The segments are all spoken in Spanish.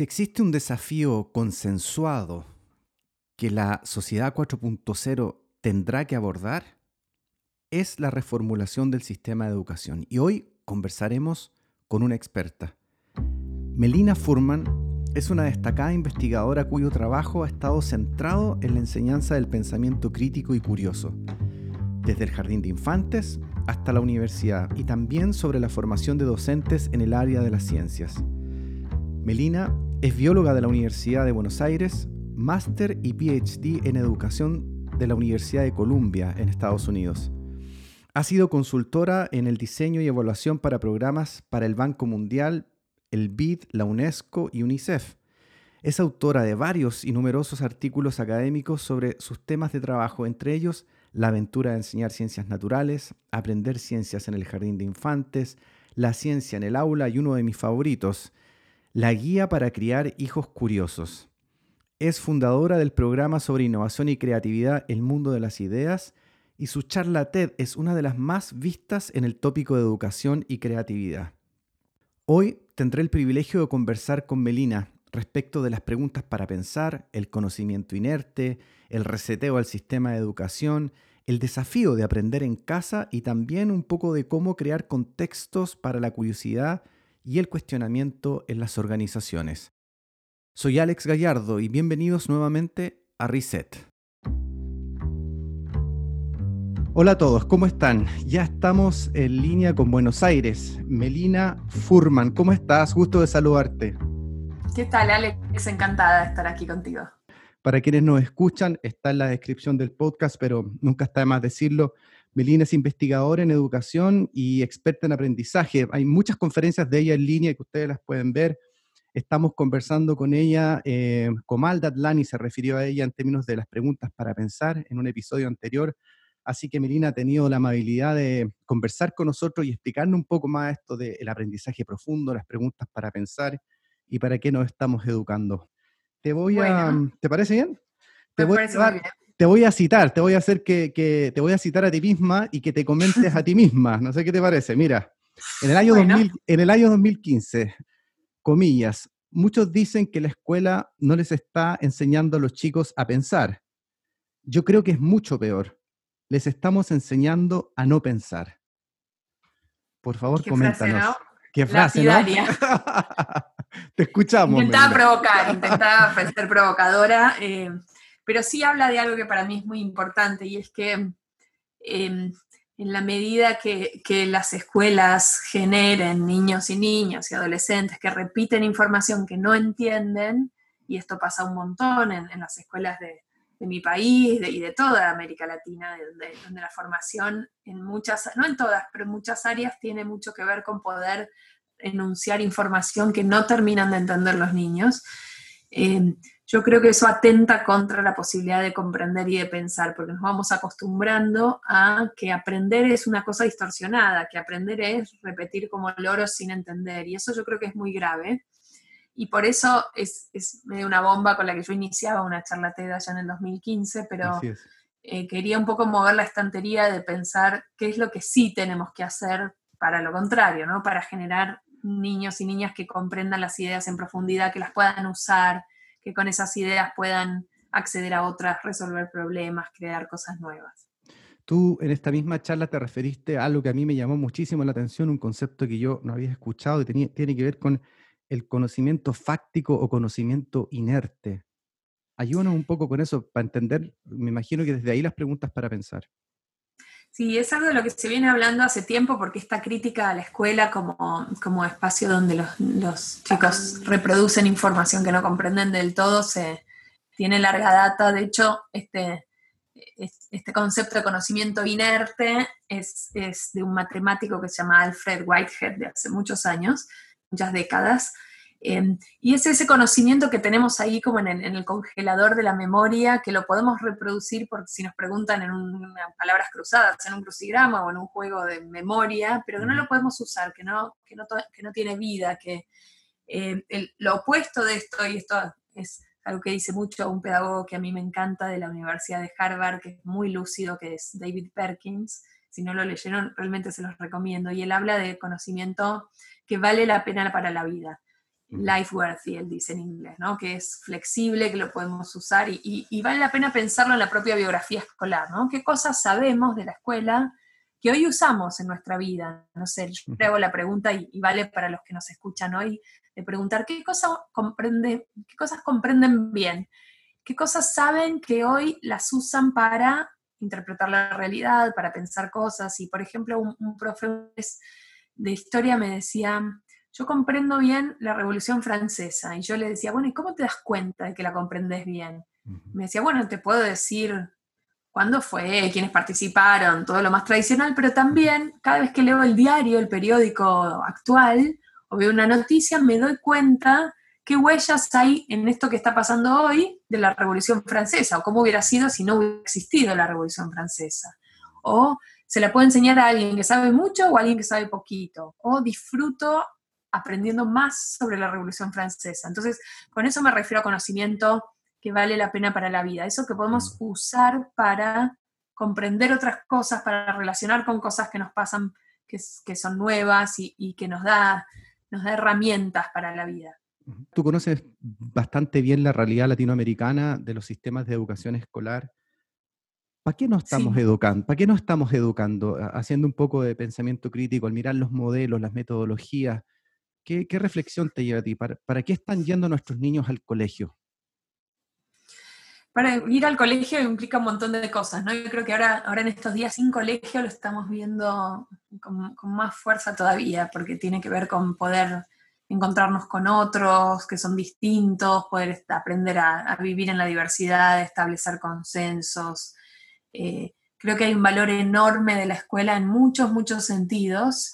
Si existe un desafío consensuado que la sociedad 4.0 tendrá que abordar, es la reformulación del sistema de educación. Y hoy conversaremos con una experta. Melina Furman es una destacada investigadora cuyo trabajo ha estado centrado en la enseñanza del pensamiento crítico y curioso, desde el jardín de infantes hasta la universidad, y también sobre la formación de docentes en el área de las ciencias. Melina es bióloga de la Universidad de Buenos Aires, máster y PhD en educación de la Universidad de Columbia en Estados Unidos. Ha sido consultora en el diseño y evaluación para programas para el Banco Mundial, el BID, la UNESCO y UNICEF. Es autora de varios y numerosos artículos académicos sobre sus temas de trabajo, entre ellos la aventura de enseñar ciencias naturales, aprender ciencias en el jardín de infantes, la ciencia en el aula y uno de mis favoritos, la guía para criar hijos curiosos. Es fundadora del programa sobre innovación y creatividad El Mundo de las Ideas y su charla TED es una de las más vistas en el tópico de educación y creatividad. Hoy tendré el privilegio de conversar con Melina respecto de las preguntas para pensar, el conocimiento inerte, el reseteo al sistema de educación, el desafío de aprender en casa y también un poco de cómo crear contextos para la curiosidad y el cuestionamiento en las organizaciones. Soy Alex Gallardo y bienvenidos nuevamente a Reset. Hola a todos, ¿cómo están? Ya estamos en línea con Buenos Aires. Melina Furman, ¿cómo estás? Gusto de saludarte. ¿Qué tal, Alex? Encantada de estar aquí contigo. Para quienes nos escuchan, está en la descripción del podcast, pero nunca está de más decirlo. Melina es investigadora en educación y experta en aprendizaje. Hay muchas conferencias de ella en línea que ustedes las pueden ver. Estamos conversando con ella, eh, Comal Datlani se refirió a ella en términos de las preguntas para pensar en un episodio anterior. Así que Melina ha tenido la amabilidad de conversar con nosotros y explicarnos un poco más esto del aprendizaje profundo, las preguntas para pensar y para qué nos estamos educando. Te voy a, ¿te parece bien? Te voy, a, bien te voy a citar, te voy a hacer que, te voy a citar a ti misma y que te comentes a ti misma. No sé qué te parece. Mira, en el año, en el año 2015, comillas, muchos dicen que la escuela no les está enseñando a los chicos a pensar. Yo creo que es mucho peor. Les estamos enseñando a no pensar. Por favor, coméntanos. Qué frase, ¿no? Te escuchamos. Intentaba provocar, intentaba ser provocadora. Eh, pero sí habla de algo que para mí es muy importante y es que em, en la medida que, las escuelas generen niños y niñas y adolescentes que repiten información que no entienden, y esto pasa un montón en, las escuelas de, mi país y de toda América Latina, donde, donde, la formación en muchas, no en todas, pero en muchas áreas tiene mucho que ver con poder enunciar información que no terminan de entender los niños. Em, yo creo que eso atenta contra la posibilidad de comprender y de pensar, porque nos vamos acostumbrando a que aprender es una cosa distorsionada, que aprender es repetir como loros sin entender, y eso yo creo que es muy grave. Y por eso es, es medio una bomba con la que yo iniciaba una charla TED allá en el 2015, pero eh, quería un poco mover la estantería de pensar qué es lo que sí tenemos que hacer para lo contrario, ¿no? Para generar niños y niñas que comprendan las ideas en profundidad, que las puedan usar, que con esas ideas puedan acceder a otras, resolver problemas, crear cosas nuevas. Tú en esta misma charla te referiste a algo que a mí me llamó muchísimo la atención, un concepto que yo no había escuchado y tiene que ver con el conocimiento fáctico o conocimiento inerte. Ayúdanos un poco con eso para entender, me imagino que desde ahí las preguntas para pensar. Sí, es algo de lo que se viene hablando hace tiempo porque esta crítica a la escuela como, como espacio donde los, chicos reproducen información que no comprenden del todo se tiene larga data. De hecho, este, este concepto de conocimiento inerte es, es de un matemático que se llama Alfred Whitehead de hace muchos años, muchas décadas, Em, y es ese conocimiento que tenemos ahí como en el, congelador de la memoria, que lo podemos reproducir por si nos preguntan en palabras cruzadas, en un crucigrama o en un juego de memoria, pero que no lo podemos usar, que no, que no, que no tiene vida, que eh, lo opuesto de esto, y esto es algo que dice mucho un pedagogo que a mí me encanta de la Universidad de Harvard, que es muy lúcido, que es David Perkins, si no lo leyeron, realmente se los recomiendo, y él habla de conocimiento que vale la pena para la vida life-worthy, él dice en inglés, ¿no? que es flexible, que lo podemos usar y, vale la pena pensarlo en la propia biografía escolar, ¿no? ¿Qué cosas sabemos de la escuela que hoy usamos en nuestra vida? No sé, yo hago la pregunta y, vale para los que nos escuchan hoy, de preguntar qué, cosas comprende, qué cosas comprenden bien, qué cosas saben que hoy las usan para interpretar la realidad, para pensar cosas. Y, por ejemplo, un, un profe de historia me decía, yo comprendo bien la Revolución Francesa. Y yo le decía, bueno, ¿y cómo te das cuenta de que la comprendes bien? Me decía, bueno, te puedo decir cuándo fue, quiénes participaron, todo lo más tradicional, pero también cada vez que leo el diario, el periódico actual, o veo una noticia, me doy cuenta qué huellas hay en esto que está pasando hoy de la Revolución Francesa, o cómo hubiera sido si no hubiera existido la Revolución Francesa. O se la puedo enseñar a alguien que sabe mucho o a alguien que sabe poquito. O disfruto aprendiendo más sobre la Revolución Francesa. Entonces, con eso me refiero a conocimiento que vale la pena para la vida, eso que podemos mm. usar para comprender otras cosas, para relacionar con cosas que nos pasan, que, son nuevas y, que nos da, nos da herramientas para la vida. Tú conoces bastante bien la realidad latinoamericana de los sistemas de educación escolar. ¿Para qué no estamos educando? ¿Para qué no estamos educando? Haciendo un poco de pensamiento crítico, al mirar los modelos, las metodologías, ¿Qué, reflexión te lleva a ti? ¿Para, qué están yendo nuestros niños al colegio? Para ir al colegio implica un montón de cosas, ¿no? Yo creo que ahora, ahora en estos días sin colegio lo estamos viendo con, más fuerza todavía, porque tiene que ver con poder encontrarnos con otros que son distintos, poder aprender a, vivir en la diversidad, establecer consensos. Eh, creo que hay un valor enorme de la escuela en muchos, muchos sentidos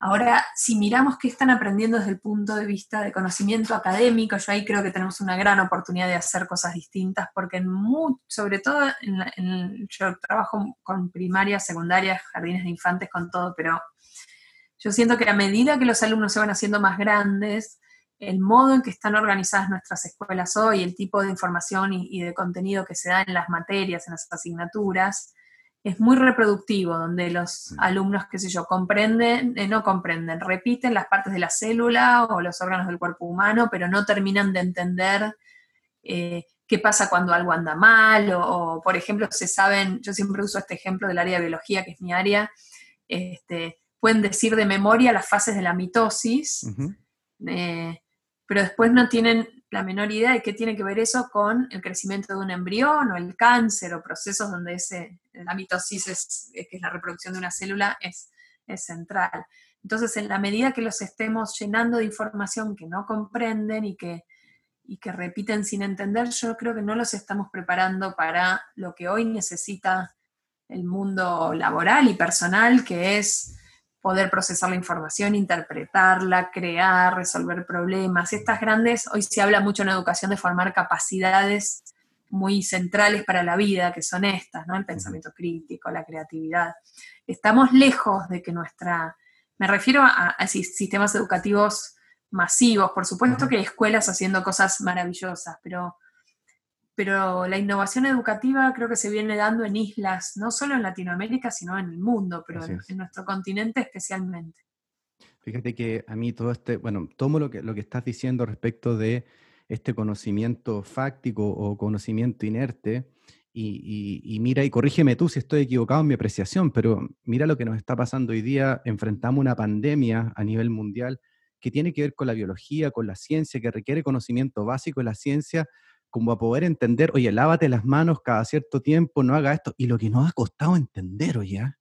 Ahora, si miramos qué están aprendiendo desde el punto de vista de conocimiento académico, yo ahí creo que tenemos una gran oportunidad de hacer cosas distintas, porque en sobre todo en, yo trabajo con primarias, secundarias, jardines de infantes, con todo, pero yo siento que a medida que los alumnos se van haciendo más grandes, el modo en que están organizadas nuestras escuelas hoy, el tipo de información y de contenido que se da en las materias, en las asignaturas, es muy reproductivo, donde los mm. alumnos, qué sé yo, comprenden, eh, no comprenden, repiten las partes de la célula o los órganos del cuerpo humano, pero no terminan de entender eh, qué pasa cuando algo anda mal, o, por ejemplo, se saben, yo siempre uso este ejemplo del área de biología, que es mi área, este, pueden decir de memoria las fases de la mitosis, eh, pero después no tienen la menor idea de qué tiene que ver eso con el crecimiento de un embrión o el cáncer o procesos donde ese, la mitosis, que es la reproducción de una célula, es, es central. Entonces, en la medida que los estemos llenando de información que no comprenden y que, y que repiten sin entender, yo creo que no los estamos preparando para lo que hoy necesita el mundo laboral y personal, que es poder procesar la información, interpretarla, crear, resolver problemas. Estas grandes, hoy se habla mucho en educación de formar capacidades muy centrales para la vida, que son estas, ¿no? El pensamiento crítico, la creatividad. Estamos lejos de que nuestra, me refiero a, sistemas educativos masivos, por supuesto que hay escuelas haciendo cosas maravillosas, pero pero la innovación educativa creo que se viene dando en islas, no solo en Latinoamérica, sino en el mundo, pero en, nuestro continente especialmente. Fíjate que a mí todo este, bueno, tomo lo que, lo que estás diciendo respecto de este conocimiento fáctico o conocimiento inerte, y, y, mira, y corrígeme tú si estoy equivocado en mi apreciación, pero mira lo que nos está pasando hoy día, enfrentamos una pandemia a nivel mundial que tiene que ver con la biología, con la ciencia, que requiere conocimiento básico de la ciencia, como a poder entender, oye, lávate las manos cada cierto tiempo, no haga esto. Y lo que nos ha costado entender, oye, ¿ah?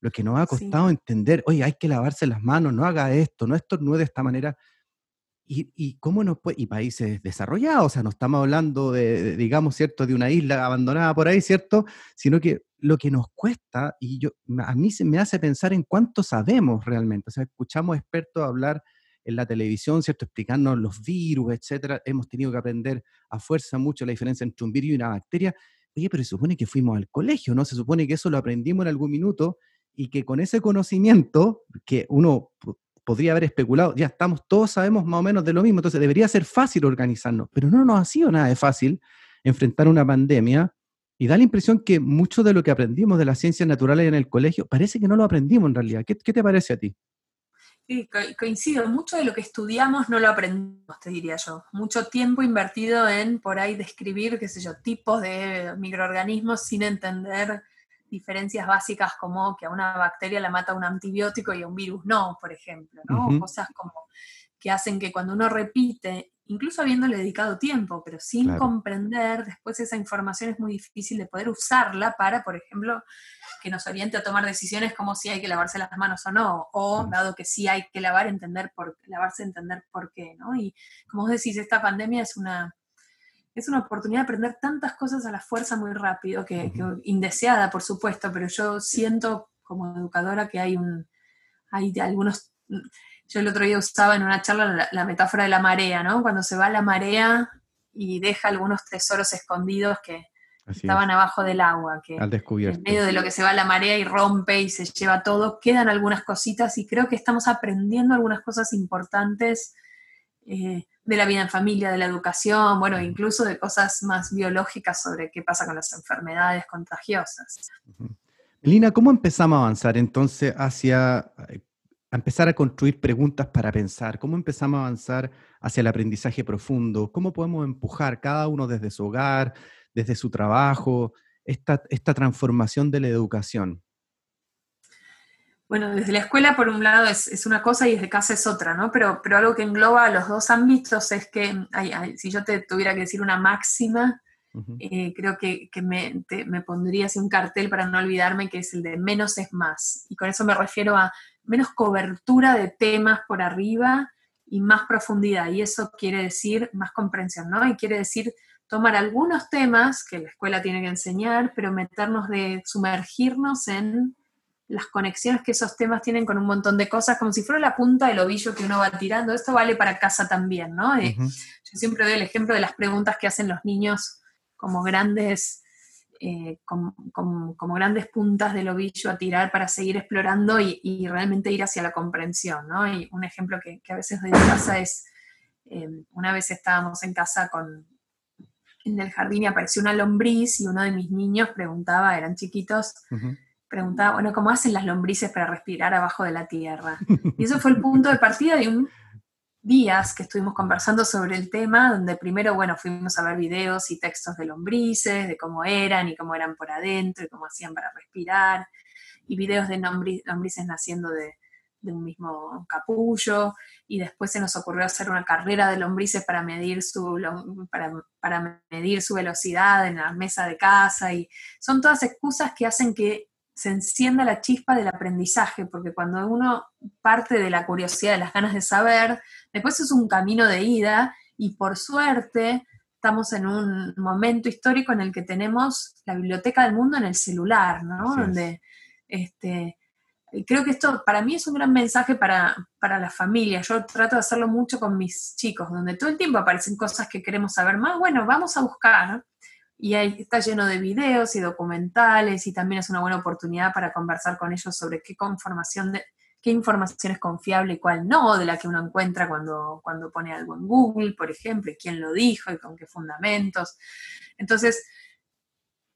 lo que nos ha costado entender, oye, hay que lavarse las manos, no haga esto, no estornude de esta manera. Y, y cómo nos puede, y países desarrollados, o sea, no estamos hablando de, digamos, ¿cierto?, de una isla abandonada por ahí, ¿cierto? Sino que lo que nos cuesta, y yo, a mí se me hace pensar en cuánto sabemos realmente, o sea, escuchamos expertos hablar en la televisión, ¿cierto? Explicarnos los virus, etcétera. Hemos tenido que aprender a fuerza mucho la diferencia entre un virus y una bacteria. Oye, pero se supone que fuimos al colegio, ¿no? Se supone que eso lo aprendimos en algún minuto y que con ese conocimiento que uno podría haber especulado, ya estamos, todos sabemos más o menos de lo mismo, entonces debería ser fácil organizarnos, pero no nos ha sido nada de fácil enfrentar una pandemia y da la impresión que mucho de lo que aprendimos de las ciencias naturales en el colegio parece que no lo aprendimos en realidad. ¿Qué, qué te parece a ti? Sí, coincido. Mucho de lo que estudiamos no lo aprendemos, te diría yo. Mucho tiempo invertido en por ahí describir, qué sé yo, tipos de microorganismos sin entender diferencias básicas como que a una bacteria la mata un antibiótico y a un virus no, por ejemplo, ¿no? Cosas como que hacen que cuando uno repite, incluso habiéndole dedicado tiempo, pero sin comprender, después esa información es muy difícil de poder usarla para, por ejemplo, que nos oriente a tomar decisiones como si hay que lavarse las manos o no, o dado que sí hay que lavar, entender por, lavarse, entender por qué, ¿no? Y como vos decís, esta pandemia es una, es una oportunidad de aprender tantas cosas a la fuerza muy rápido, que, indeseada, por supuesto, pero yo siento como educadora que hay un, hay algunos, yo el otro día usaba en una charla la, metáfora de la marea, ¿no? Cuando se va la marea y deja algunos tesoros escondidos que, estaban abajo del agua, que al descubierto. en medio de lo que se va la marea y rompe y se lleva todo, quedan algunas cositas y creo que estamos aprendiendo algunas cosas importantes eh, de la vida en familia, de la educación, bueno, incluso de cosas más biológicas sobre qué pasa con las enfermedades contagiosas. Lina, ¿cómo empezamos a avanzar entonces hacia eh, empezar a construir preguntas para pensar? ¿Cómo empezamos a avanzar hacia el aprendizaje profundo? ¿Cómo podemos empujar cada uno desde su hogar, desde su trabajo, esta, esta transformación de la educación? Bueno, desde la escuela por un lado es, una cosa y desde casa es otra, ¿no? Pero, pero algo que engloba los dos ámbitos es que, si yo te tuviera que decir una máxima, eh, creo que, me, me, pondría así un cartel para no olvidarme que es el de menos es más. Y con eso me refiero a menos cobertura de temas por arriba y más profundidad. Y eso quiere decir más comprensión, ¿no? Y quiere decir tomar algunos temas que la escuela tiene que enseñar, pero meternos de sumergirnos en las conexiones que esos temas tienen con un montón de cosas, como si fuera la punta del ovillo que uno va tirando. Esto vale para casa también, ¿no? Eh, yo siempre doy el ejemplo de las preguntas que hacen los niños como grandes, eh, como, grandes puntas del ovillo a tirar para seguir explorando y, realmente ir hacia la comprensión, ¿no? Y un ejemplo que, a veces doy en casa es, eh, una vez estábamos en casa con, en el jardín y apareció una lombriz y uno de mis niños preguntaba, eran chiquitos, preguntaba, bueno, ¿cómo hacen las lombrices para respirar abajo de la tierra? Y eso fue el punto de partida de un días que estuvimos conversando sobre el tema, donde primero, bueno, fuimos a ver videos y textos de lombrices, de cómo eran y cómo eran por adentro y cómo hacían para respirar, y videos de lombrices naciendo de, de un mismo capullo, y después se nos ocurrió hacer una carrera de lombrices para medir su, para, medir su velocidad en la mesa de casa, y son todas excusas que hacen que se encienda la chispa del aprendizaje, porque cuando uno parte de la curiosidad, de las ganas de saber, después es un camino de ida, y por suerte estamos en un momento histórico en el que tenemos la biblioteca del mundo en el celular, ¿no? Donde este, creo que esto para mí es un gran mensaje para, para la familia. Yo trato de hacerlo mucho con mis chicos, donde todo el tiempo aparecen cosas que queremos saber más. Bueno, vamos a buscar. Y ahí está lleno de videos y documentales y también es una buena oportunidad para conversar con ellos sobre qué información, de, qué información es confiable y cuál no, de la que uno encuentra cuando, cuando pone algo en Google, por ejemplo, y quién lo dijo y con qué fundamentos. Entonces,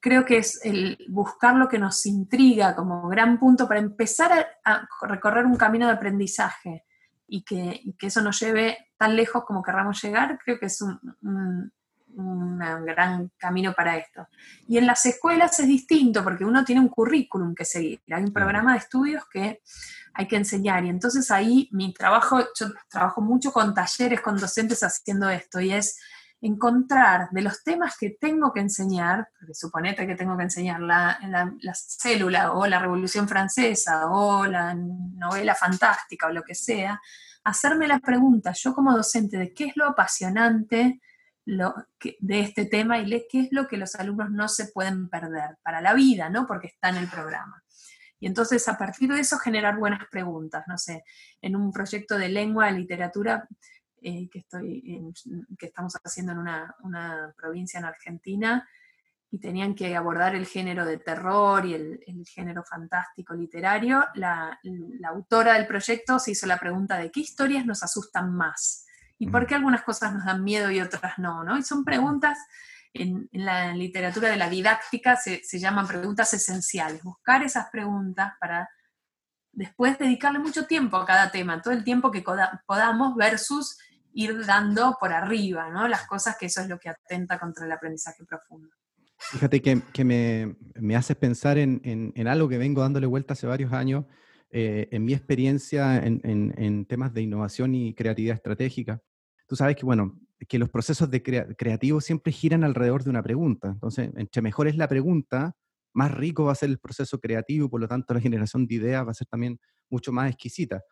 creo que es el buscar lo que nos intriga como gran punto para empezar a, recorrer un camino de aprendizaje y que, eso nos lleve tan lejos como querramos llegar, creo que es un, gran camino para esto. Y en las escuelas es distinto porque uno tiene un currículum que seguir, hay un programa de estudios que hay que enseñar y entonces ahí mi trabajo, yo trabajo mucho con talleres, con docentes haciendo esto y es encontrar de los temas que tengo que enseñar, porque suponete que tengo que enseñar la, la, célula o la Revolución Francesa o la novela fantástica o lo que sea, hacerme la pregunta, yo como docente, de qué es lo apasionante lo de este tema y qué es lo que los alumnos no se pueden perder para la vida, ¿no? Porque está en el programa. Y entonces a partir de eso generar buenas preguntas, no sé, en un proyecto de lengua, literatura, eh, que, estoy que estamos haciendo en una, provincia en Argentina y tenían que abordar el género de terror y el, género fantástico literario, la, autora del proyecto se hizo la pregunta de qué historias nos asustan más y por qué algunas cosas nos dan miedo y otras no, ¿no? Y son preguntas, en, la literatura de la didáctica se, se llaman preguntas esenciales, buscar esas preguntas para después dedicarle mucho tiempo a cada tema, todo el tiempo que podamos versus ir dando por arriba, ¿no? Las cosas que eso es lo que atenta contra el aprendizaje profundo. Fíjate que, me, me, haces pensar en, algo que vengo dándole vuelta hace varios años, eh, en mi experiencia en, temas de innovación y creatividad estratégica. Tú sabes que, bueno, que los procesos de creativos siempre giran alrededor de una pregunta. Entonces, entre mejor es la pregunta, más rico va a ser el proceso creativo, por lo tanto la generación de ideas va a ser también mucho más exquisita.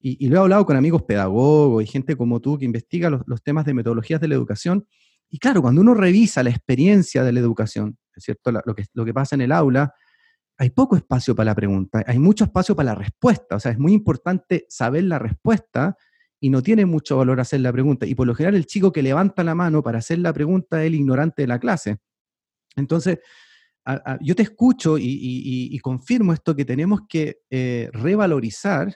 Y, lo he hablado con amigos pedagogos y gente como tú que investiga los, temas de metodologías de la educación. Y claro, cuando uno revisa la experiencia de la educación, ¿es cierto? lo, que, lo que pasa en el aula, hay poco espacio para la pregunta, hay mucho espacio para la respuesta. O sea, es muy importante saber la respuesta y no tiene mucho valor hacer la pregunta. Y por lo general el chico que levanta la mano para hacer la pregunta es el ignorante de la clase. Entonces, yo te escucho y, confirmo esto que tenemos que eh, revalorizar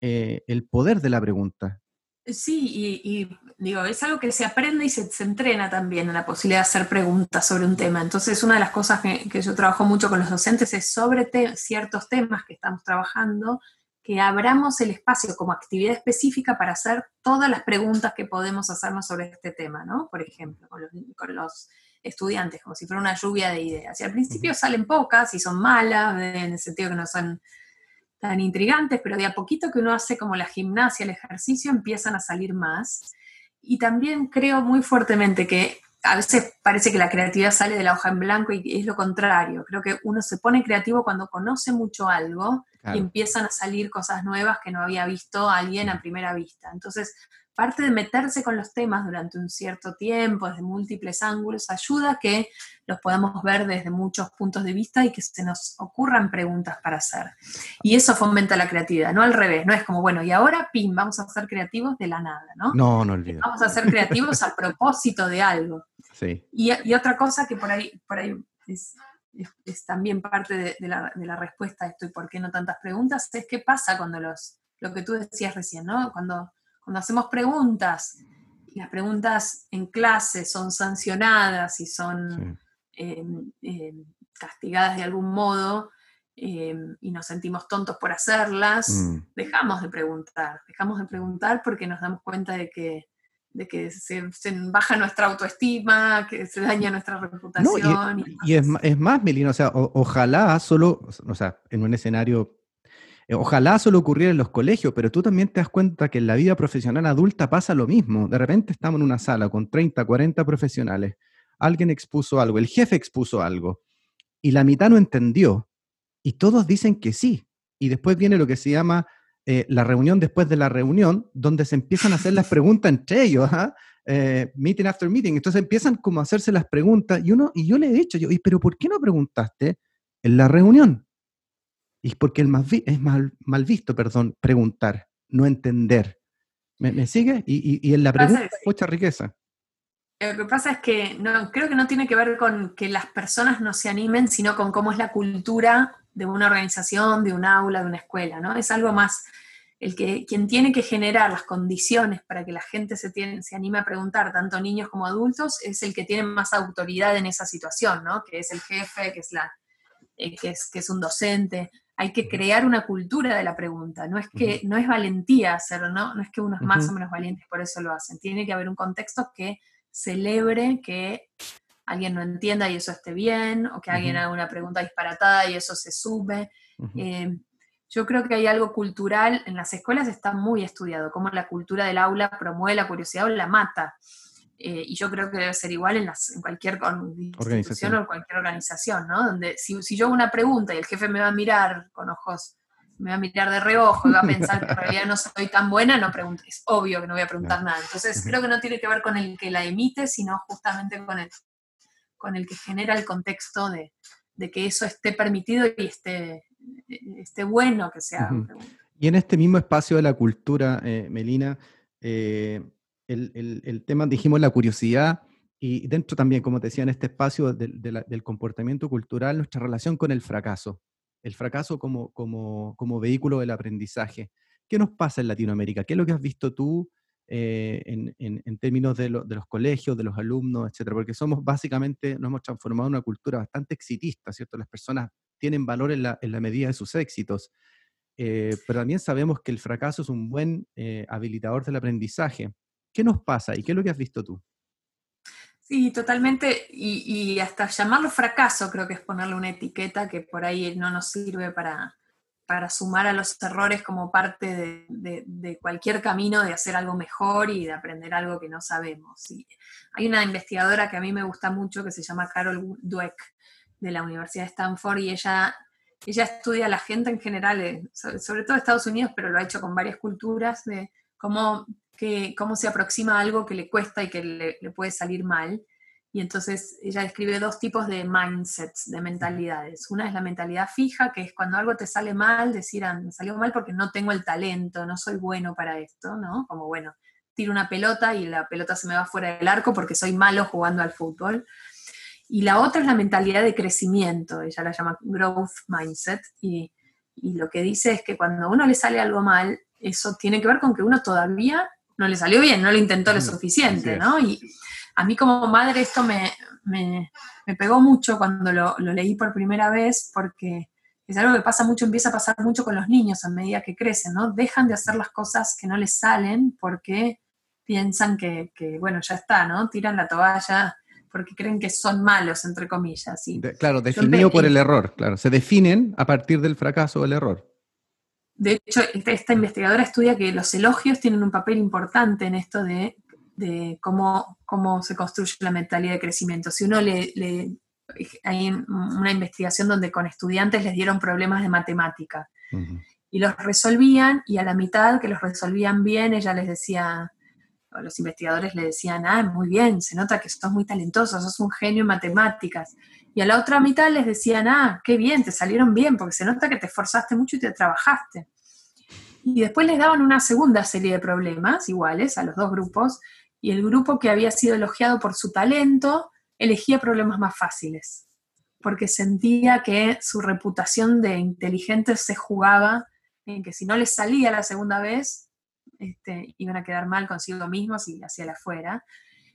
eh, el poder de la pregunta. Sí, y, digo, es algo que se aprende y se, entrena también en la posibilidad de hacer preguntas sobre un tema. Entonces, una de las cosas que, yo trabajo mucho con los docentes es sobre ciertos temas que estamos trabajando, que abramos el espacio como actividad específica para hacer todas las preguntas que podemos hacernos sobre este tema, ¿no? Por ejemplo, con los, con los estudiantes, como si fuera una lluvia de ideas. Y al principio salen pocas y son malas, en el sentido que no son tan intrigantes, pero de a poquito que uno hace como la gimnasia, el ejercicio, empiezan a salir más. Y también creo muy fuertemente que a veces parece que la creatividad sale de la hoja en blanco y es lo contrario. Creo que uno se pone creativo cuando conoce mucho algo y empiezan a salir cosas nuevas que no había visto alguien a primera vista. Entonces, parte de meterse con los temas durante un cierto tiempo, desde múltiples ángulos, ayuda a que los podamos ver desde muchos puntos de vista y que se nos ocurran preguntas para hacer. Y eso fomenta la creatividad, no al revés, no es como, bueno, y ahora, pim, vamos a ser creativos de la nada, ¿no? No, no olvides. Vamos a ser creativos a propósito de algo. Sí. Y, otra cosa que por ahí, por ahí es, también parte de, la, de, la, respuesta a esto y por qué no tantas preguntas, es qué pasa cuando los, lo que tú decías recién, ¿no? Cuando cuando hacemos preguntas, y las preguntas en clase son sancionadas y son em, em, castigadas de algún modo, em, y nos sentimos tontos por hacerlas, mm. dejamos de preguntar, dejamos de preguntar porque nos damos cuenta de que, de que se, baja nuestra autoestima, que se daña nuestra reputación. y, es, es, más, Melina, o sea, ojalá solo, o sea, en un escenario ojalá solo ocurriera en los colegios, pero tú también te das cuenta que en la vida profesional adulta pasa lo mismo. De repente estamos en una sala con 30, 40 profesionales. Alguien expuso algo, el jefe expuso algo, y la mitad no entendió. Y todos dicen que sí. Y después viene lo que se llama eh, la reunión después de la reunión, donde se empiezan a hacer las preguntas entre ellos, ¿ah? eh, meeting after meeting. Entonces empiezan como a hacerse las preguntas y uno y yo le he dicho, yo, pero ¿por qué no preguntaste en la reunión? Y porque más es mal, mal visto, perdón, preguntar, no entender. ¿Me, sigue? Y, en la pregunta hay mucha riqueza. Lo que pasa es que no, creo que no tiene que ver con que las personas no se animen, sino con cómo es la cultura de una organización, de un aula, de una escuela, ¿no? Es algo más, el que quien tiene que generar las condiciones para que la gente se, tiene, se anime a preguntar, tanto niños como adultos, es el que tiene más autoridad en esa situación, ¿no? Que es el jefe, que es, la, eh, que es, que es un docente hay que crear una cultura de la pregunta. No es que no es valentía hacerlo, ¿no? No es que unos más o menos valientes por eso lo hacen. Tiene que haber un contexto que celebre que alguien no entienda y eso esté bien, o que alguien haga una pregunta disparatada y eso se sube. Eh, yo creo que hay algo cultural, en las escuelas está muy estudiado, cómo la cultura del aula promueve la curiosidad o la mata. Eh, y yo creo que debe ser igual en, las, en cualquier institución o cualquier organización, ¿no? Donde si, si, yo hago una pregunta y el jefe me va a mirar con ojos, me va a mirar de reojo y va a pensar que en realidad no soy tan buena, no pregunto. Es obvio que no voy a preguntar nada. Entonces creo que no tiene que ver con el que la emite, sino justamente con el, con el que genera el contexto de, de que eso esté permitido y esté, esté bueno que sea. Y en este mismo espacio de la cultura, eh, Melina, eh, el, tema, dijimos, la curiosidad y dentro también, como te decía, en este espacio del comportamiento cultural, nuestra relación con el fracaso, el fracaso como, como, como, vehículo del aprendizaje. ¿Qué nos pasa en Latinoamérica? ¿Qué es lo que has visto tú eh, en, en, términos de, de, los colegios, de los alumnos, etcétera? Porque somos básicamente, nos hemos transformado en una cultura bastante exitista, ¿cierto? Las personas tienen valor en la, en la medida de sus éxitos. eh, pero también sabemos que el fracaso es un buen eh, habilitador del aprendizaje. ¿Qué nos pasa y qué es lo que has visto tú? Sí, totalmente. Y, hasta llamarlo fracaso creo que es ponerle una etiqueta que por ahí no nos sirve para, para sumar a los errores como parte de, cualquier camino de hacer algo mejor y de aprender algo que no sabemos. hay una investigadora que a mí me gusta mucho que se llama Carol Dweck de la Universidad de Stanford y ella, ella estudia a la gente en general, eh, sobre, todo Estados Unidos, pero lo ha hecho con varias culturas, de cómo que, cómo se aproxima a algo que le cuesta y que le, puede salir mal. Y entonces ella describe dos tipos de mindsets, de mentalidades. Una es la mentalidad fija, que es cuando algo te sale mal, decir, ah, me salió mal porque no tengo el talento, no soy bueno para esto, ¿no? Como, bueno, tiro una pelota y la pelota se me va fuera del arco porque soy malo jugando al fútbol. Y la otra es la mentalidad de crecimiento, ella la llama growth mindset, y, y lo que dice es que cuando a uno le sale algo mal, eso tiene que ver con que uno todavía no le salió bien, no lo intentó lo suficiente, ¿no? Y a mí como madre esto me, pegó mucho cuando lo, leí por primera vez porque es algo que pasa mucho, empieza a pasar mucho con los niños a medida que crecen, ¿no? Dejan de hacer las cosas que no les salen porque piensan que, bueno, ya está, ¿no? Tiran la toalla porque creen que son malos, entre comillas. claro, definido por el error, claro. Se definen a partir del fracaso o el error. De hecho, esta investigadora estudia que los elogios tienen un papel importante en esto de, cómo, cómo, se construye la mentalidad de crecimiento. Si uno le, hay una investigación donde con estudiantes les dieron problemas de matemática y los resolvían y a la mitad que los resolvían bien, ella les decía, o los investigadores le decían, ah, muy bien, se nota que sos muy talentoso, sos un genio en matemáticas. Y a la otra mitad les decían, ah, qué bien, te salieron bien, porque se nota que te esforzaste mucho y te trabajaste. Y después les daban una segunda serie de problemas iguales a los dos grupos, y el grupo que había sido elogiado por su talento elegía problemas más fáciles, porque sentía que su reputación de inteligente se jugaba en que si no les salía la segunda vez, este, iban a quedar mal consigo mismos y hacia afuera.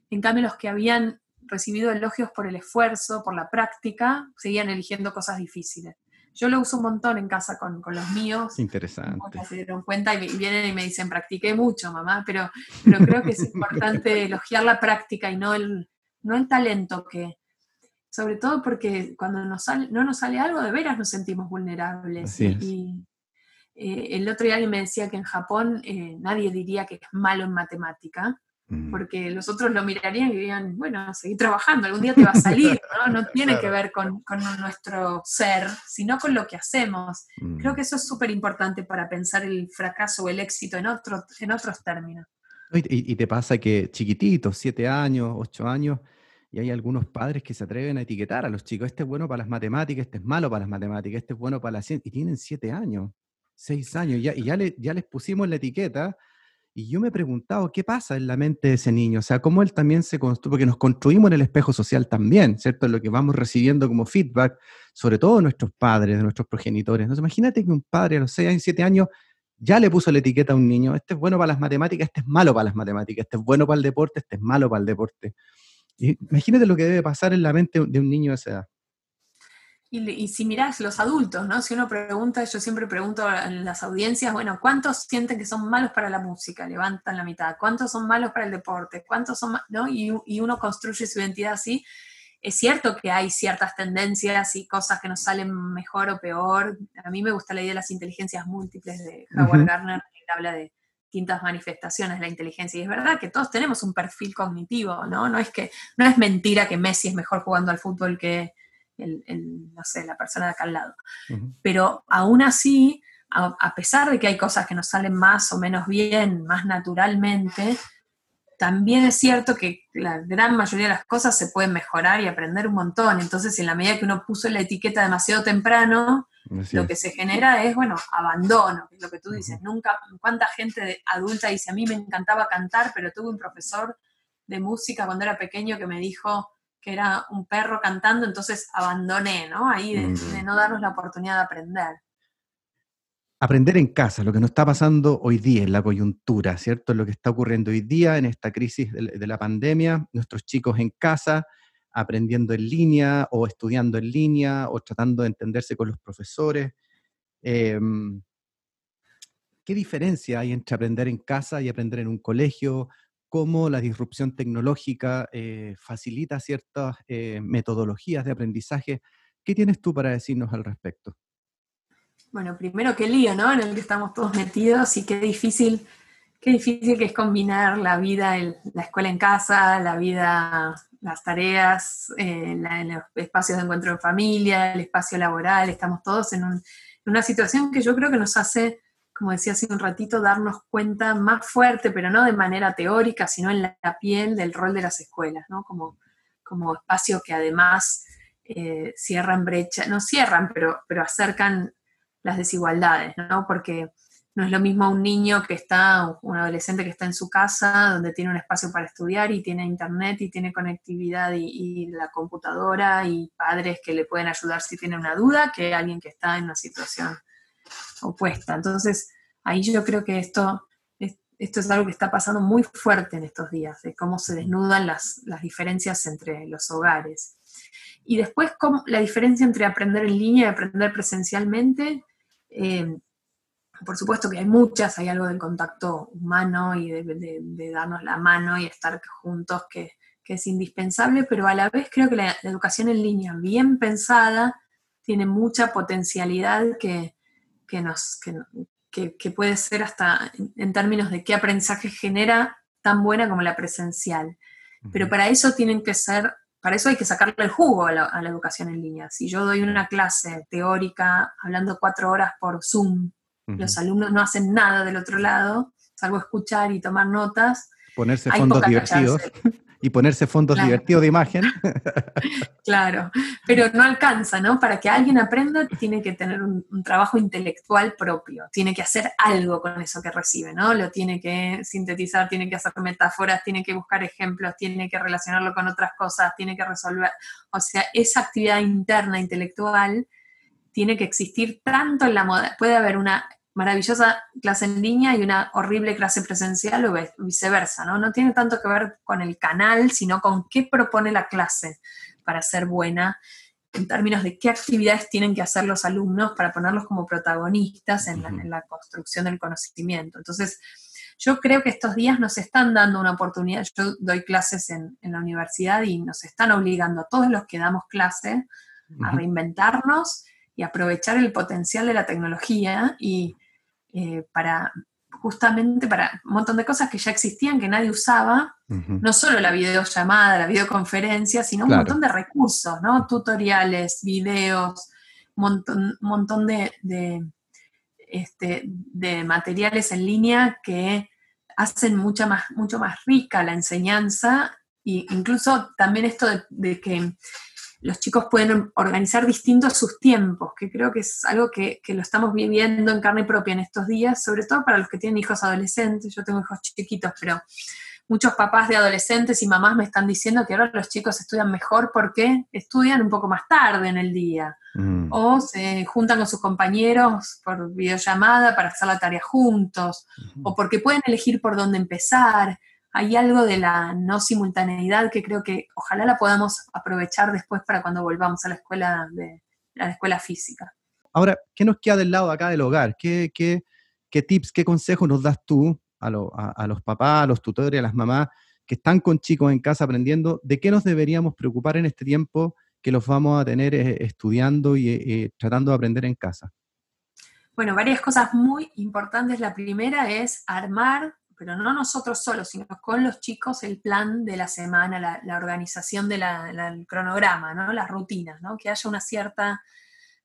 En cambio, los que habían recibido elogios por el esfuerzo, por la práctica, seguían eligiendo cosas difíciles. Yo lo uso un montón en casa con, los míos. Interesante. Se dieron cuenta y, vienen y me dicen, practiqué mucho, mamá, pero, pero creo que es importante elogiar la práctica y no el, no el talento que, sobre todo porque cuando nos no nos sale algo, de veras nos sentimos vulnerables. Y, eh, el otro día alguien me decía que en Japón eh, nadie diría que es malo en matemática. Porque los otros lo mirarían y dirían, bueno, seguí trabajando, algún día te va a salir, ¿no? No tiene que ver con, nuestro ser, sino con lo que hacemos. Creo mm. que eso es súper importante para pensar el fracaso o el éxito en, otro, en otros términos. Y, te pasa que chiquititos, siete años, ocho años, y hay algunos padres que se atreven a etiquetar a los chicos, este es bueno para las matemáticas, este es malo para las matemáticas, este es bueno para la ciencia, y tienen siete años, seis años, ya, y ya, ya les pusimos la etiqueta, y yo me he preguntado, ¿qué pasa en la mente de ese niño? O sea, cómo él también se construye, porque nos construimos en el espejo social también, ¿cierto? Lo que vamos recibiendo como feedback, sobre todo de nuestros padres, de nuestros progenitores. Entonces, imagínate que un padre a los 6 años, 7 años ya le puso la etiqueta a un niño, este es bueno para las matemáticas, este es malo para las matemáticas, este es bueno para el deporte, este es malo para el deporte. imagínate lo que debe pasar en la mente de un niño de esa edad. Y, si mirás los adultos, ¿no? Si uno pregunta, yo siempre pregunto en las audiencias, bueno, ¿cuántos sienten que son malos para la música? Levantan la mitad. ¿Cuántos son malos para el deporte? ¿Cuántos son ¿no? Y, uno construye su identidad así. Es cierto que hay ciertas tendencias y cosas que nos salen mejor o peor. A mí me gusta la idea de las inteligencias múltiples de Howard Gardner, que habla de distintas manifestaciones de la inteligencia. Y es verdad que todos tenemos un perfil cognitivo, ¿no? No es que, no es mentira que Messi es mejor jugando al fútbol que, el, no sé, la persona de acá al lado. Pero aún así, a, pesar de que hay cosas que nos salen más o menos bien, más naturalmente, también es cierto que la gran mayoría de las cosas se pueden mejorar y aprender un montón. Entonces, en la medida que uno puso la etiqueta demasiado temprano, lo que se genera es, bueno, abandono, que es lo que tú dices. Nunca, ¿cuánta gente adulta dice, a mí me encantaba cantar, pero tuve un profesor de música cuando era pequeño que me dijo, que era un perro cantando, entonces abandoné, ¿no? Ahí de, no darnos la oportunidad de aprender. Aprender en casa, lo que nos está pasando hoy día en la coyuntura, ¿cierto? Lo que está ocurriendo hoy día en esta crisis de, la pandemia, nuestros chicos en casa, aprendiendo en línea o estudiando en línea o tratando de entenderse con los profesores. Em, ¿qué diferencia hay entre aprender en casa y aprender en un colegio? ¿Cómo la disrupción tecnológica eh, facilita ciertas eh, metodologías de aprendizaje? ¿Qué tienes tú para decirnos al respecto? Bueno, primero qué lío, ¿no? En el que estamos todos metidos y qué difícil, qué difícil que es combinar la vida, la escuela en casa, la vida, las tareas, en los espacios de encuentro en familia, el espacio laboral. Estamos todos en un una situación que yo creo que nos hace, como decía hace un ratito, darnos cuenta más fuerte, pero no de manera teórica, sino en la piel del rol de las escuelas, ¿no? Como, como espacio que además eh, cierran brecha, no cierran, pero, pero acercan las desigualdades, ¿no? Porque no es lo mismo un niño que está, un adolescente que está en su casa, donde tiene un espacio para estudiar y tiene internet y tiene conectividad y, la computadora y padres que le pueden ayudar si tiene una duda, que alguien que está en una situación opuesta. Entonces, ahí yo creo que esto, esto es algo que está pasando muy fuerte en estos días, de cómo se desnudan las, diferencias entre los hogares. Y después, cómo, la diferencia entre aprender en línea y aprender presencialmente. Eh, por supuesto que hay muchas, hay algo del contacto humano y de, darnos la mano y estar juntos que, es indispensable, pero a la vez creo que la, educación en línea bien pensada tiene mucha potencialidad que, nos, que, puede ser hasta en términos de qué aprendizaje genera tan buena como la presencial. Pero para eso tienen que ser, para eso hay que sacarle el jugo a la, a la educación en línea. Si yo doy una clase teórica hablando cuatro horas por Zoom, los alumnos no hacen nada del otro lado, salvo escuchar y tomar notas. Ponerse fondos divertidos. Y ponerse fondos divertidos de imagen. claro, pero no alcanza, ¿no? Para que alguien aprenda tiene que tener un, trabajo intelectual propio, tiene que hacer algo con eso que recibe, ¿no? Lo tiene que sintetizar, tiene que hacer metáforas, tiene que buscar ejemplos, tiene que relacionarlo con otras cosas, tiene que resolver, o sea, esa actividad interna intelectual tiene que existir tanto en la moda. Puede haber una maravillosa clase en línea y una horrible clase presencial o viceversa, ¿no? No tiene tanto que ver con el canal, sino con qué propone la clase para ser buena, en términos de qué actividades tienen que hacer los alumnos para ponerlos como protagonistas en la, construcción del conocimiento. Entonces, yo creo que estos días nos están dando una oportunidad, yo doy clases en, la universidad y nos están obligando a todos los que damos clase a reinventarnos y aprovechar el potencial de la tecnología y eh, para justamente para un montón de cosas que ya existían, que nadie usaba, no solo la videollamada, la videoconferencia, sino un montón de recursos, ¿no? Tutoriales, videos, un montón, de, este, de materiales en línea que hacen mucha más, mucho más rica la enseñanza e incluso también esto de que los chicos pueden organizar distintos sus tiempos, que creo que es algo que, lo estamos viviendo en carne propia en estos días, sobre todo para los que tienen hijos adolescentes. Yo tengo hijos chiquitos, pero muchos papás de adolescentes y mamás me están diciendo que ahora los chicos estudian mejor porque estudian un poco más tarde en el día. Mm. O se juntan con sus compañeros por videollamada para hacer la tarea juntos. O porque pueden elegir por dónde empezar hay algo de la no simultaneidad que creo que ojalá la podamos aprovechar después para cuando volvamos a la escuela, de, la escuela física. Ahora, ¿qué nos queda del lado acá del hogar? ¿Qué, tips, qué consejos nos das tú a, los papás, a los tutores, a las mamás que están con chicos en casa aprendiendo? ¿De qué nos deberíamos preocupar en este tiempo que los vamos a tener eh, estudiando y eh, tratando de aprender en casa? Bueno, varias cosas muy importantes. La primera es armar pero no nosotros solos, sino con los chicos, el plan de la semana, la, organización del cronograma, ¿no? las rutinas, ¿no? que haya una cierta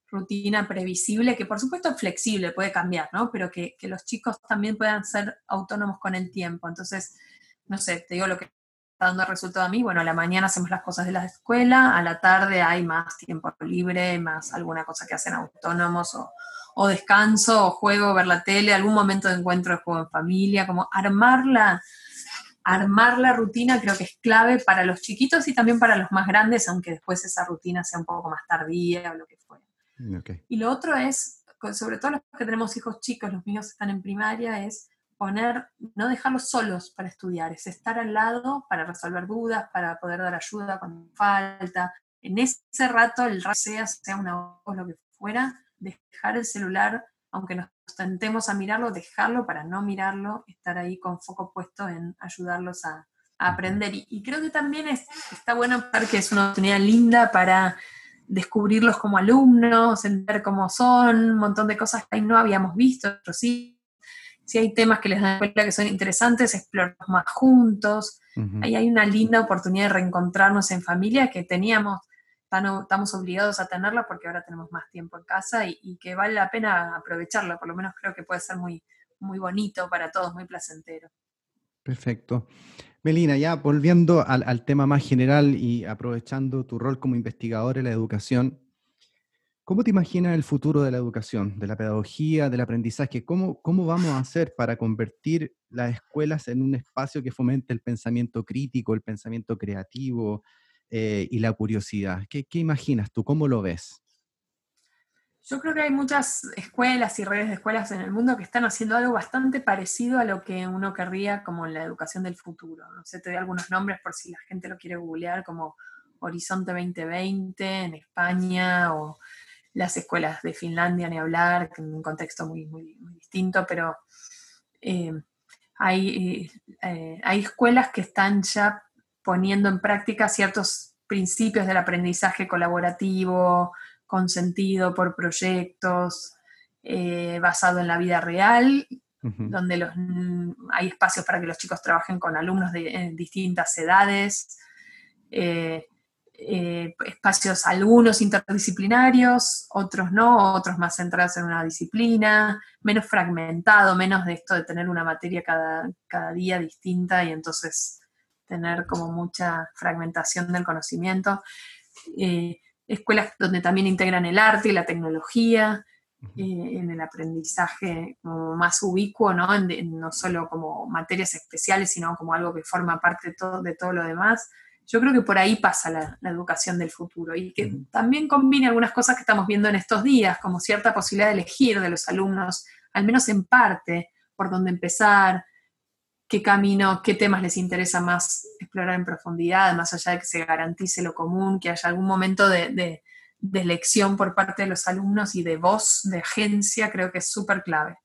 rutina previsible, que por supuesto es flexible, puede cambiar, ¿no? pero que, los chicos también puedan ser autónomos con el tiempo. Entonces, no sé, te digo lo que está dando resultado a mí, bueno, a la mañana hacemos las cosas de la escuela, a la tarde hay más tiempo libre, más alguna cosa que hacen autónomos o, o descanso, o juego, ver la tele, algún momento de encuentro de juego en familia, como armar la, armar la rutina creo que es clave para los chiquitos y también para los más grandes, aunque después esa rutina sea un poco más tardía o lo que fuera. Y lo otro es, sobre todo los que tenemos hijos chicos, los míos están en primaria, es poner, no dejarlos solos para estudiar, es estar al lado para resolver dudas, para poder dar ayuda cuando falta. En ese rato, el sea, sea una voz, lo que fuera, dejar el celular aunque nos tentemos a mirarlo, dejarlo para no mirarlo, estar ahí con foco puesto en ayudarlos a, aprender. Y, creo que también es, está bueno que es una oportunidad linda para descubrirlos como alumnos, entender cómo son, un montón de cosas que ahí no habíamos visto, pero sí. Si hay temas que les dan cuenta que son interesantes, explorarlos más juntos. Ahí hay una linda oportunidad de reencontrarnos en familia que teníamos estamos obligados a tenerla porque ahora tenemos más tiempo en casa y, que vale la pena aprovecharla, por lo menos creo que puede ser muy, muy bonito para todos, muy placentero. Perfecto. Melina, ya volviendo al, tema más general y aprovechando tu rol como investigador en la educación, ¿cómo te imaginas el futuro de la educación, de la pedagogía, del aprendizaje? ¿Cómo, ¿Cómo vamos a hacer para convertir las escuelas en un espacio que fomente el pensamiento crítico, el pensamiento creativo, eh, y la curiosidad. ¿Qué, imaginas tú? ¿Cómo lo ves? Yo creo que hay muchas escuelas y redes de escuelas en el mundo que están haciendo algo bastante parecido a lo que uno querría como la educación del futuro. No sé, te doy algunos nombres por si la gente lo quiere googlear, como Horizonte 2020 en España o las escuelas de Finlandia, ni hablar, en un contexto muy, muy, distinto, pero eh, hay, eh, hay escuelas que están ya poniendo en práctica ciertos principios del aprendizaje colaborativo, consentido por proyectos, eh, basado en la vida real, donde los, hay espacios para que los chicos trabajen con alumnos de distintas edades, eh, eh, espacios algunos interdisciplinarios, otros no, otros más centrados en una disciplina, menos fragmentado, menos de esto de tener una materia cada, cada día distinta y entonces tener como mucha fragmentación del conocimiento. Eh, escuelas donde también integran el arte y la tecnología eh, en el aprendizaje más ubicuo, ¿no? no solo como materias especiales, sino como algo que forma parte de todo, de todo lo demás. Yo creo que por ahí pasa la, la educación del futuro y que también combina algunas cosas que estamos viendo en estos días, como cierta posibilidad de elegir de los alumnos, al menos en parte, por dónde empezar, qué camino, qué temas les interesa más explorar en profundidad, más allá de que se garantice lo común, que haya algún momento de, elección por parte de los alumnos y de voz, de agencia, creo que es súper clave.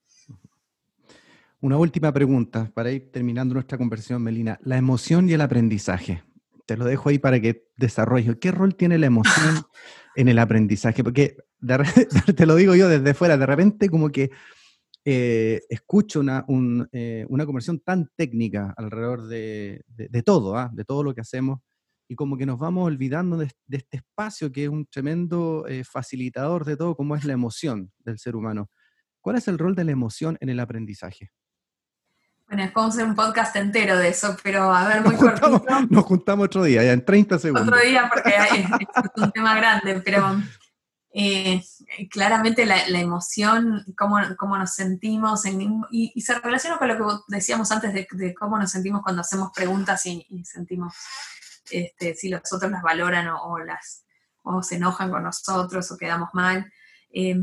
Una última pregunta para ir terminando nuestra conversación, Melina. La emoción y el aprendizaje. Te lo dejo ahí para que desarrolles. ¿Qué rol tiene la emoción en el aprendizaje? Porque te lo digo yo desde fuera, de repente como que eh, escucho una, eh, una, conversión tan técnica alrededor de, todo, ¿ah? de todo lo que hacemos, y como que nos vamos olvidando de, este espacio que es un tremendo eh, facilitador de todo, como es la emoción del ser humano. ¿Cuál es el rol de la emoción en el aprendizaje? Bueno, podemos hacer un podcast entero de eso, pero a ver, muy nos juntamos, Nos juntamos otro día, ya en 30 segundos. Otro día, porque es un tema grande, pero eh, claramente la, emoción, cómo, cómo, nos sentimos, y, se relaciona con lo que decíamos antes de, cómo nos sentimos cuando hacemos preguntas y, sentimos este, si los otros las valoran o, las, o se enojan con nosotros o quedamos mal. Eh,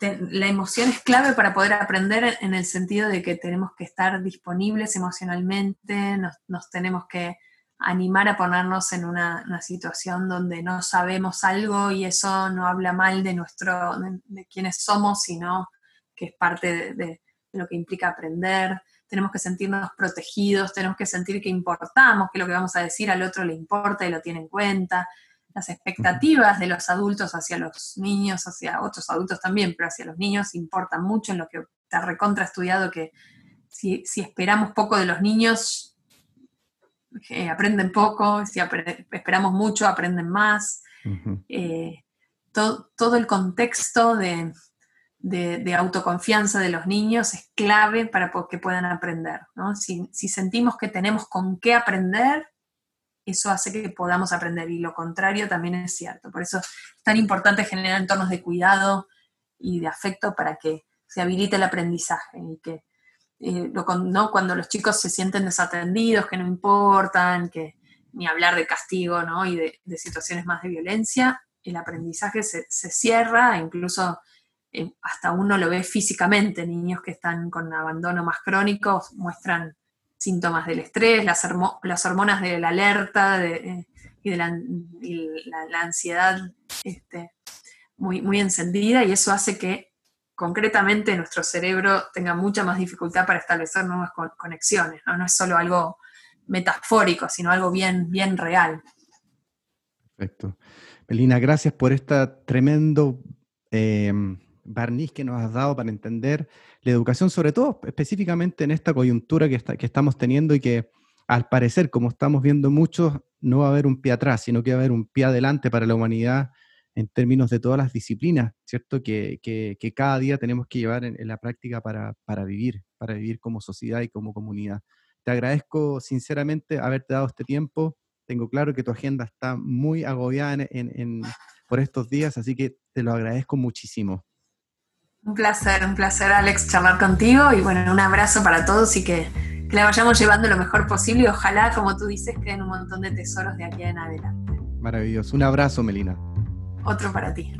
la emoción es clave para poder aprender en el sentido de que tenemos que estar disponibles emocionalmente, nos tenemos que animar a ponernos en una, situación donde no sabemos algo y eso no habla mal de nuestro, de, quienes somos, sino que es parte de, lo que implica aprender. Tenemos que sentirnos protegidos, tenemos que sentir que importamos, que lo que vamos a decir al otro le importa y lo tiene en cuenta. Las expectativas de los adultos hacia los niños, hacia otros adultos también, pero hacia los niños importan mucho en lo que está recontra estudiado que si, si esperamos poco de los niños, aprenden poco, si esperamos mucho, aprenden más. Eh, todo el contexto de, autoconfianza de los niños es clave para que puedan aprender. Si, sentimos que tenemos con qué aprender, eso hace que podamos aprender y lo contrario también es cierto. Por eso es tan importante generar entornos de cuidado y de afecto para que se habilite el aprendizaje y que ¿no? cuando los chicos se sienten desatendidos, que no importan, que ni hablar de castigo ¿no? y de, situaciones más de violencia, el aprendizaje se, cierra, incluso eh, hasta uno lo ve físicamente, niños que están con abandono más crónico muestran síntomas del estrés, las, las hormonas de la alerta eh, y de la, ansiedad este, muy, muy encendida y eso hace que concretamente nuestro cerebro tenga mucha más dificultad para establecer nuevas conexiones, ¿no? No es solo algo metafórico, sino algo bien, bien real. Perfecto. Melina, gracias por este tremendo eh, barniz que nos has dado para entender la educación, sobre todo específicamente en esta coyuntura que, que estamos teniendo y que al parecer, como estamos viendo muchos, no va a haber un pie atrás, sino que va a haber un pie adelante para la humanidad en términos de todas las disciplinas, ¿cierto? Que, cada día tenemos que llevar en, la práctica para, vivir, para vivir como sociedad y como comunidad. Te agradezco sinceramente haberte dado este tiempo. Tengo claro que tu agenda está muy agobiada en, por estos días, así que te lo agradezco muchísimo. Un placer, un placer Alex charlar contigo y bueno, un abrazo para todos y que, que la vayamos llevando lo mejor posible y ojalá, como tú dices, queden un montón de tesoros de aquí en adelante. Maravilloso. Un abrazo, Melina. Otro para ti.